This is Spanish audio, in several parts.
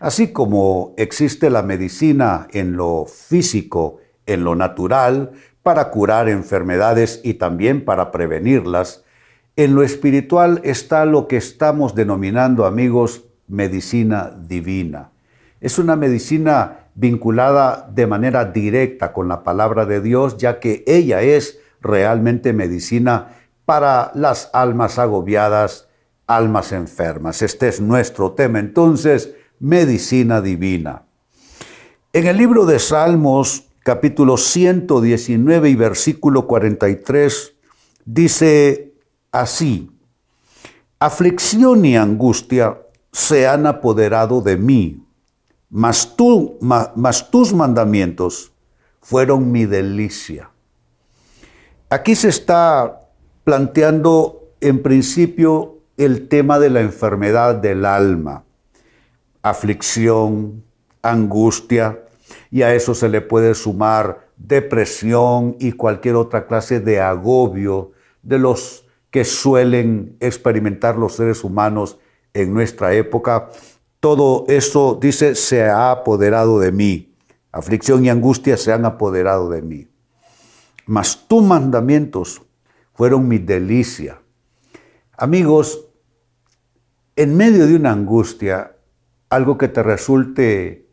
Así como existe la medicina en lo físico, en lo natural, para curar enfermedades y también para prevenirlas, en lo espiritual está lo que estamos denominando, amigos, medicina divina. Es una medicina vinculada de manera directa con la palabra de Dios, ya que ella es realmente medicina para las almas agobiadas, almas enfermas. Este es nuestro tema. Entonces, medicina divina. En el libro de Salmos, capítulo 119 y versículo 43, dice así, aflicción y angustia se han apoderado de mí, mas, tú, mas tus mandamientos fueron mi delicia. Aquí se está planteando en principio el tema de la enfermedad del alma aflicción, angustia, y a eso se le puede sumar depresión y cualquier otra clase de agobio de los que suelen experimentar los seres humanos en nuestra época. Todo eso, dice, se ha apoderado de mí. Aflicción y angustia se han apoderado de mí. Mas tus mandamientos fueron mi delicia. Amigos, en medio de una angustia, algo que te resulte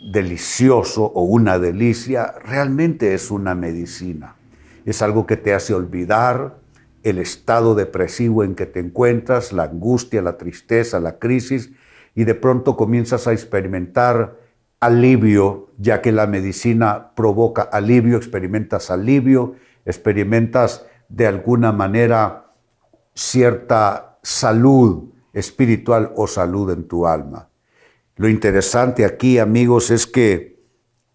delicioso o una delicia, realmente es una medicina. Es algo que te hace olvidar el estado depresivo en que te encuentras, la angustia, la tristeza, la crisis, y de pronto comienzas a experimentar alivio, ya que la medicina provoca alivio, experimentas alivio, experimentas de alguna manera cierta salud, espiritual o salud en tu alma. Lo interesante aquí, amigos, es que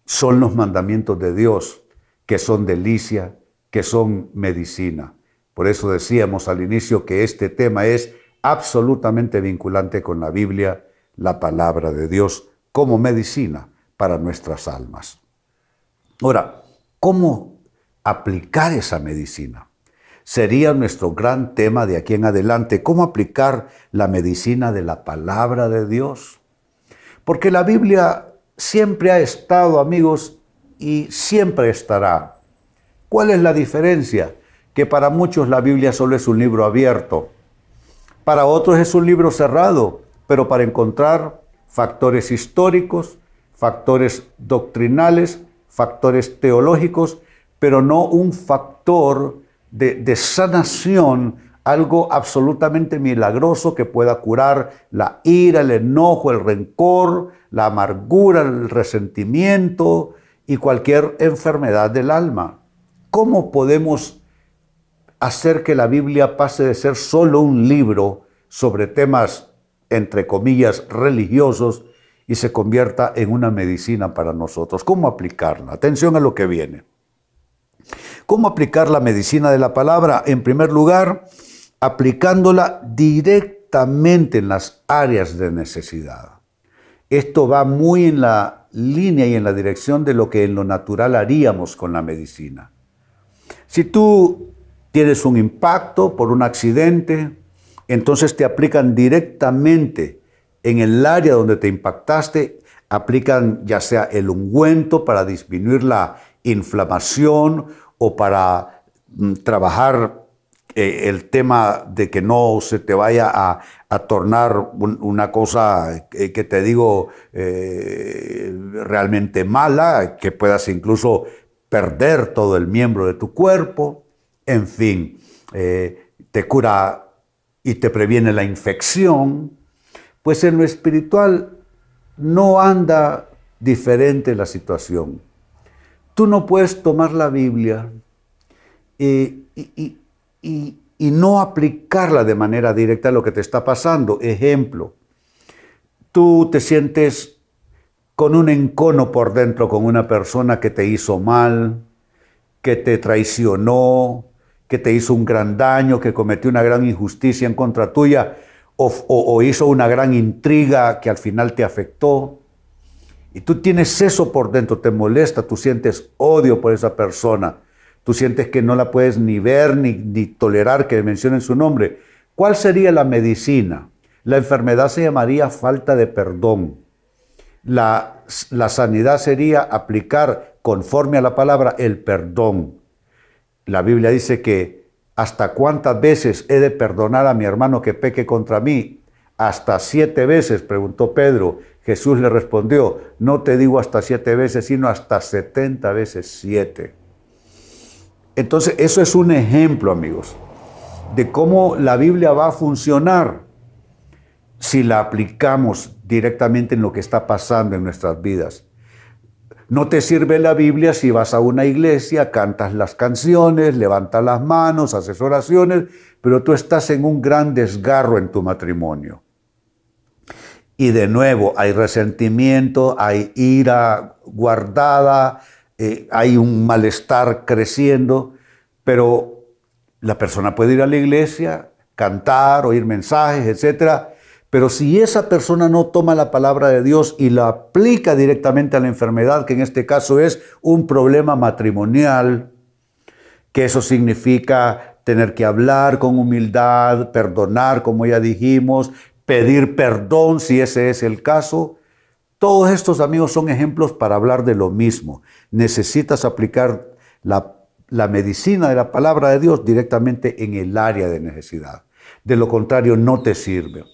son los mandamientos de Dios que son delicia, que son medicina. Por eso decíamos al inicio que este tema es absolutamente vinculante con la Biblia, la palabra de Dios, como medicina para nuestras almas. Ahora, ¿cómo aplicar esa medicina? Sería nuestro gran tema de aquí en adelante, cómo aplicar la medicina de la palabra de Dios. Porque la Biblia siempre ha estado, amigos, y siempre estará. ¿Cuál es la diferencia? Que para muchos la Biblia solo es un libro abierto, para otros es un libro cerrado, pero para encontrar factores históricos, factores doctrinales, factores teológicos, pero no un factor de, sanación, algo absolutamente milagroso que pueda curar la ira, el enojo, el rencor, la amargura, el resentimiento y cualquier enfermedad del alma. ¿Cómo podemos hacer que la Biblia pase de ser solo un libro sobre temas, entre comillas, religiosos y se convierta en una medicina para nosotros? ¿Cómo aplicarla? Atención a lo que viene. ¿Cómo aplicar la medicina de la palabra? En primer lugar, aplicándola directamente en las áreas de necesidad. Esto va muy en la línea y en la dirección de lo que en lo natural haríamos con la medicina. Si tú tienes un impacto por un accidente, entonces te aplican directamente en el área donde te impactaste, aplican ya sea el ungüento para disminuir la inflamación o para mm, trabajar eh, el tema de que no se te vaya a, tornar una cosa que, te digo eh, realmente mala, que puedas incluso perder todo el miembro de tu cuerpo, en fin, eh, te cura y te previene la infección, pues en lo espiritual no anda diferente la situación. Tú no puedes tomar la Biblia eh, y, no aplicarla de manera directa a lo que te está pasando. Ejemplo, tú te sientes con un encono por dentro con una persona que te hizo mal, que te traicionó, que te hizo un gran daño, que cometió una gran injusticia en contra tuya o, hizo una gran intriga que al final te afectó. Y tú tienes eso por dentro, te molesta, tú sientes odio por esa persona, tú sientes que no la puedes ni ver ni, ni tolerar que mencionen su nombre. ¿Cuál sería la medicina? La enfermedad se llamaría falta de perdón. La, la sanidad sería aplicar conforme a la palabra el perdón. La Biblia dice que hasta cuántas veces he de perdonar a mi hermano que peque contra mí. Hasta siete veces, preguntó Pedro. Jesús le respondió, no te digo hasta siete veces, sino hasta setenta veces siete. Entonces, eso es un ejemplo, amigos, de cómo la Biblia va a funcionar si la aplicamos directamente en lo que está pasando en nuestras vidas. No te sirve la Biblia si vas a una iglesia, cantas las canciones, levantas las manos, haces oraciones, pero tú estás en un gran desgarro en tu matrimonio. Y de nuevo, hay resentimiento, hay ira guardada, eh, hay un malestar creciendo, pero la persona puede ir a la iglesia, cantar, oír mensajes, etcétera, pero si esa persona no toma la palabra de Dios y la aplica directamente a la enfermedad, que en este caso es un problema matrimonial, que eso significa tener que hablar con humildad, perdonar, como ya dijimos, pedir perdón si ese es el caso. Todos estos amigos son ejemplos para hablar de lo mismo. Necesitas aplicar la, medicina de la palabra de Dios directamente en el área de necesidad. De lo contrario, no te sirve.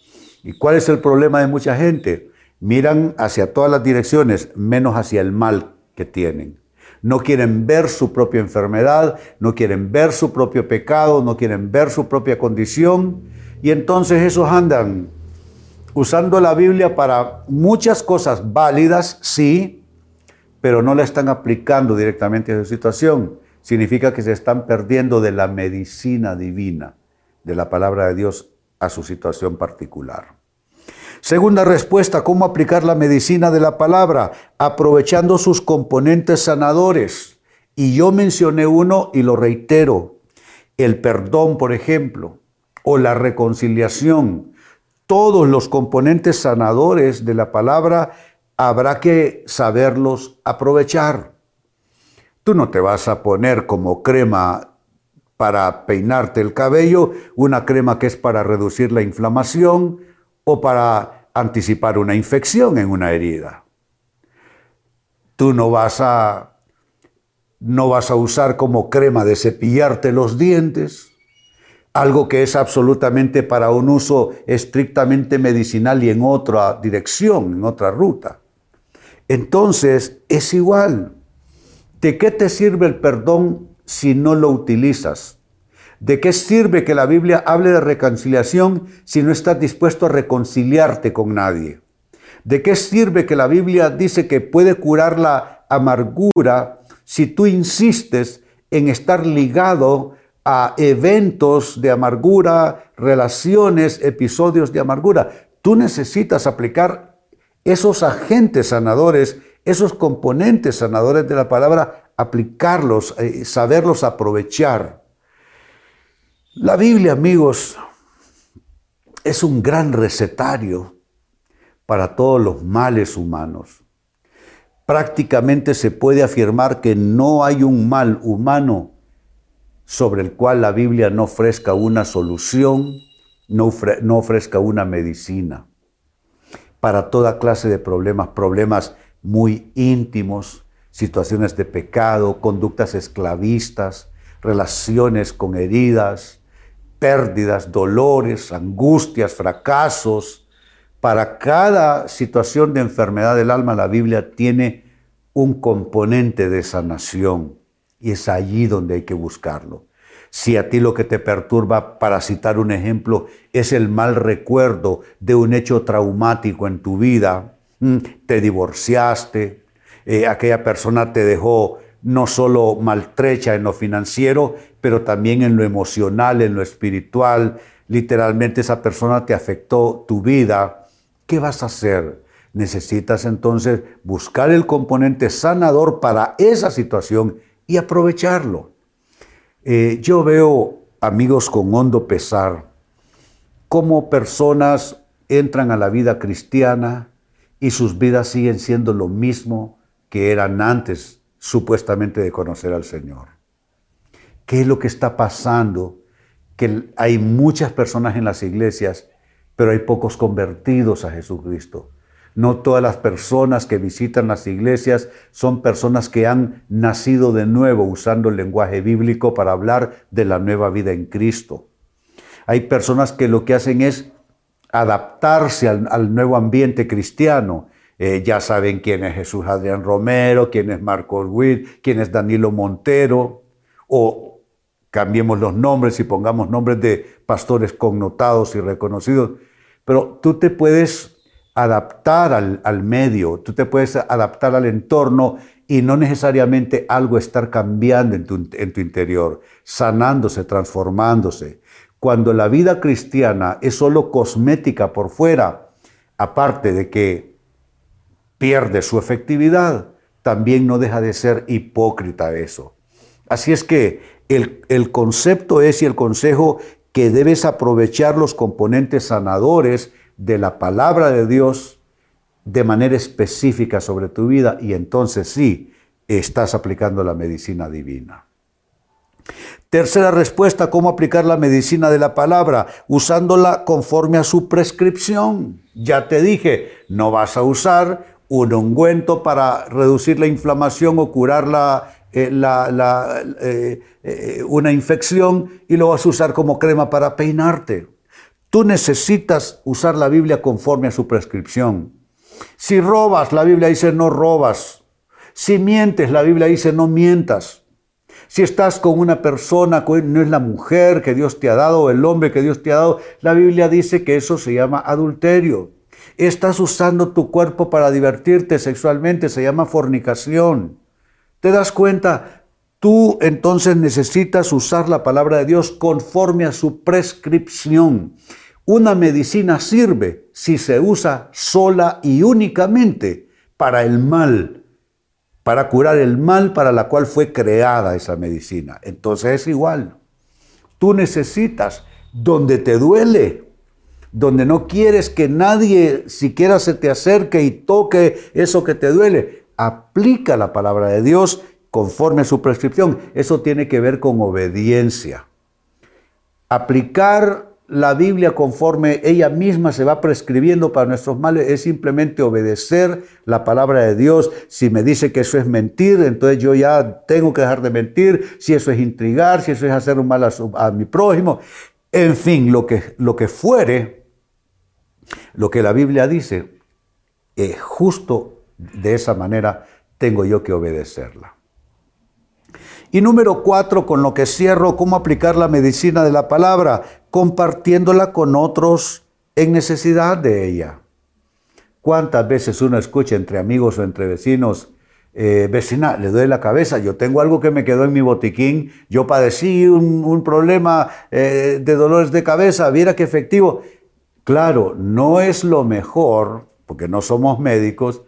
¿Y cuál es el problema de mucha gente? Miran hacia todas las direcciones, menos hacia el mal que tienen. No quieren ver su propia enfermedad, no quieren ver su propio pecado, no quieren ver su propia condición. Y entonces esos andan usando la Biblia para muchas cosas válidas, sí, pero no la están aplicando directamente a su situación. Significa que se están perdiendo de la medicina divina, de la palabra de Dios a su situación particular. Segunda respuesta, ¿cómo aplicar la medicina de la palabra? Aprovechando sus componentes sanadores. Y yo mencioné uno y lo reitero, el perdón, por ejemplo, o la reconciliación. Todos los componentes sanadores de la palabra habrá que saberlos aprovechar. Tú no te vas a poner como crema para peinarte el cabello, una crema que es para reducir la inflamación o para anticipar una infección en una herida. Tú no vas a no vas a usar como crema de cepillarte los dientes, algo que es absolutamente para un uso estrictamente medicinal y en otra dirección, en otra ruta. Entonces, es igual. ¿De qué te sirve el perdón si no lo utilizas? ¿De qué sirve que la Biblia hable de reconciliación si no estás dispuesto a reconciliarte con nadie? ¿De qué sirve que la Biblia dice que puede curar la amargura si tú insistes en estar ligado a eventos de amargura, relaciones, episodios de amargura? Tú necesitas aplicar esos agentes sanadores, esos componentes sanadores de la palabra aplicarlos, eh, saberlos aprovechar. La Biblia, amigos, es un gran recetario para todos los males humanos. Prácticamente se puede afirmar que no hay un mal humano sobre el cual la Biblia no ofrezca una solución, no, ofrezca una medicina para toda clase de problemas, problemas muy íntimos, situaciones de pecado, conductas esclavistas, relaciones con heridas, pérdidas, dolores, angustias, fracasos. Para cada situación de enfermedad del alma, la Biblia tiene un componente de sanación y es allí donde hay que buscarlo. Si a ti lo que te perturba, para citar un ejemplo, es el mal recuerdo de un hecho traumático en tu vida, mm, te divorciaste, eh, aquella persona te dejó no solo maltrecha en lo financiero, pero también en lo emocional, en lo espiritual. Literalmente esa persona te afectó tu vida. ¿Qué vas a hacer? Necesitas entonces buscar el componente sanador para esa situación y aprovecharlo. Eh, yo veo amigos con hondo pesar cómo personas entran a la vida cristiana y sus vidas siguen siendo lo mismo que eran antes supuestamente de conocer al Señor. ¿Qué es lo que está pasando? Que hay muchas personas en las iglesias, pero hay pocos convertidos a Jesucristo. No todas las personas que visitan las iglesias son personas que han nacido de nuevo usando el lenguaje bíblico para hablar de la nueva vida en Cristo. Hay personas que lo que hacen es adaptarse al, nuevo ambiente cristiano. Eh, ya saben quién es Jesús Adrián Romero, quién es Marco Witt, quién es Danilo Montero, o cambiemos los nombres y pongamos nombres de pastores connotados y reconocidos. Pero tú te puedes adaptar al, medio, tú te puedes adaptar al entorno y no necesariamente algo estar cambiando en tu, en tu interior, sanándose, transformándose. Cuando la vida cristiana es solo cosmética por fuera, aparte de que pierde su efectividad, también no deja de ser hipócrita eso. Así es que el, el concepto es y el consejo que debes aprovechar los componentes sanadores de la palabra de Dios de manera específica sobre tu vida y entonces sí estás aplicando la medicina divina. Tercera respuesta, ¿cómo aplicar la medicina de la palabra? Usándola conforme a su prescripción. Ya te dije, no vas a usar un ungüento para reducir la inflamación o curar la, eh, eh, eh, una infección y lo vas a usar como crema para peinarte. Tú necesitas usar la Biblia conforme a su prescripción. Si robas, la Biblia dice no robas. Si mientes, la Biblia dice no mientas. Si estás con una persona, no es la mujer que Dios te ha dado o el hombre que Dios te ha dado, la Biblia dice que eso se llama adulterio. Estás usando tu cuerpo para divertirte sexualmente, se llama fornicación. ¿Te das cuenta? Tú entonces necesitas usar la palabra de Dios conforme a su prescripción. Una medicina sirve si se usa sola y únicamente para el mal, para curar el mal para la cual fue creada esa medicina. Entonces es igual. Tú necesitas donde te duele, donde no quieres que nadie siquiera se te acerque y toque eso que te duele, aplica la palabra de Dios conforme a su prescripción. Eso tiene que ver con obediencia. Aplicar la Biblia conforme ella misma se va prescribiendo para nuestros males es simplemente obedecer la palabra de Dios. Si me dice que eso es mentir, entonces yo ya tengo que dejar de mentir. Si eso es intrigar, si eso es hacer un mal a, mi prójimo. En fin, lo que, lo que fuere, lo que la Biblia dice, es justo de esa manera tengo yo que obedecerla. Y número cuatro, con lo que cierro, cómo aplicar la medicina de la palabra, compartiéndola con otros en necesidad de ella. ¿Cuántas veces uno escucha entre amigos o entre vecinos, eh, vecina, le duele la cabeza, yo tengo algo que me quedó en mi botiquín, yo padecí un, problema eh, de dolores de cabeza, viera qué efectivo. Claro, no es lo mejor, porque no somos médicos,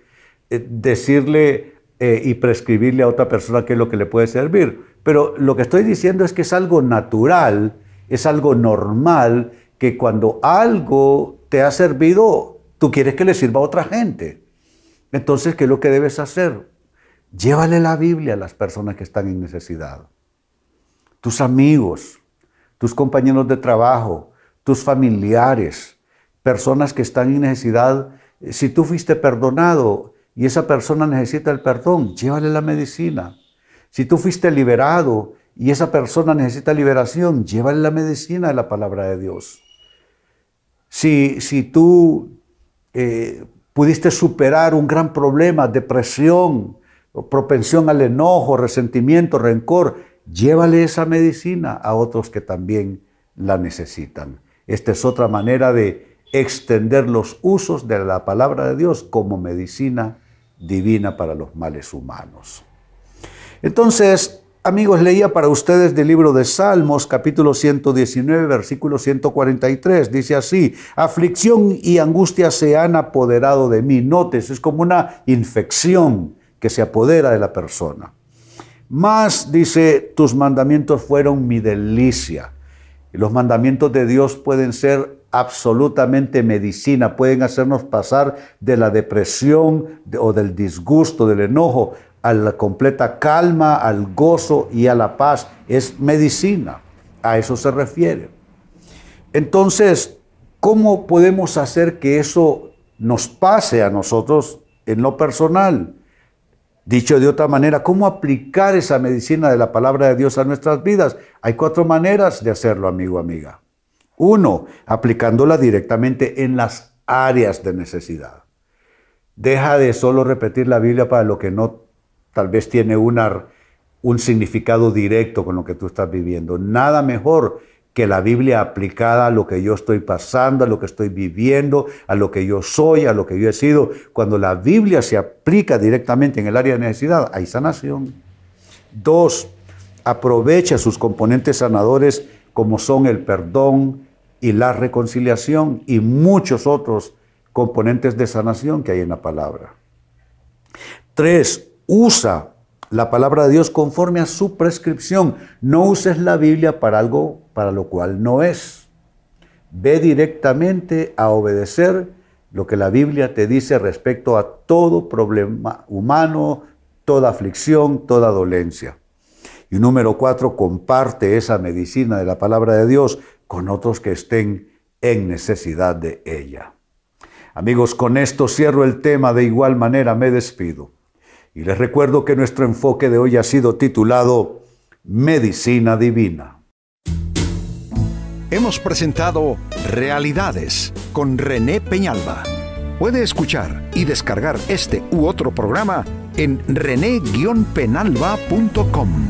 eh, decirle eh, y prescribirle a otra persona qué es lo que le puede servir. Pero lo que estoy diciendo es que es algo natural, es algo normal, que cuando algo te ha servido, tú quieres que le sirva a otra gente. Entonces, ¿qué es lo que debes hacer? Llévale la Biblia a las personas que están en necesidad. Tus amigos, tus compañeros de trabajo, tus familiares, personas que están en necesidad. Si tú fuiste perdonado, y esa persona necesita el perdón, llévale la medicina. Si tú fuiste liberado y esa persona necesita liberación, llévale la medicina de la palabra de Dios. Si, si tú eh, pudiste superar un gran problema, depresión, propensión al enojo, resentimiento, rencor, llévale esa medicina a otros que también la necesitan. Esta es otra manera de extender los usos de la palabra de Dios como medicina divina para los males humanos. Entonces, Amigos, leía para ustedes del libro de Salmos, capítulo 119, versículo 143. Dice así, aflicción y angustia se han apoderado de mí. Notes, es como una infección que se apodera de la persona. Más, dice, tus mandamientos fueron mi delicia. Y los mandamientos de Dios pueden ser absolutamente medicina, pueden hacernos pasar de la depresión o del disgusto, del enojo, a la completa calma, al gozo y a la paz. Es medicina, a eso se refiere. Entonces, ¿cómo podemos hacer que eso nos pase a nosotros en lo personal? Dicho de otra manera, ¿cómo aplicar esa medicina de la palabra de Dios a nuestras vidas? Hay cuatro maneras de hacerlo, amigo, amiga. Uno, aplicándola directamente en las áreas de necesidad. Deja de solo repetir la Biblia para lo que no tal vez tiene un significado directo con lo que tú estás viviendo. Nada mejor que la Biblia aplicada a lo que yo estoy pasando, a lo que estoy viviendo, a lo que yo soy, a lo que yo he sido. Cuando la Biblia se aplica directamente en el área de necesidad, hay sanación. Dos, aprovecha sus componentes sanadores como son el perdón y la reconciliación y muchos otros componentes de sanación que hay en la palabra. Tres, usa la palabra de Dios conforme a su prescripción. No uses la Biblia para algo para lo cual no es. Ve directamente a obedecer lo que la Biblia te dice respecto a todo problema humano, toda aflicción, toda dolencia. Y número cuatro, comparte esa medicina de la palabra de Dios con otros que estén en necesidad de ella. Amigos, con esto cierro el tema, de igual manera me despido. Y les recuerdo que nuestro enfoque de hoy ha sido titulado Medicina Divina. Hemos presentado Realidades con René Peñalba. Puede escuchar y descargar este u otro programa en rene-penalba.com.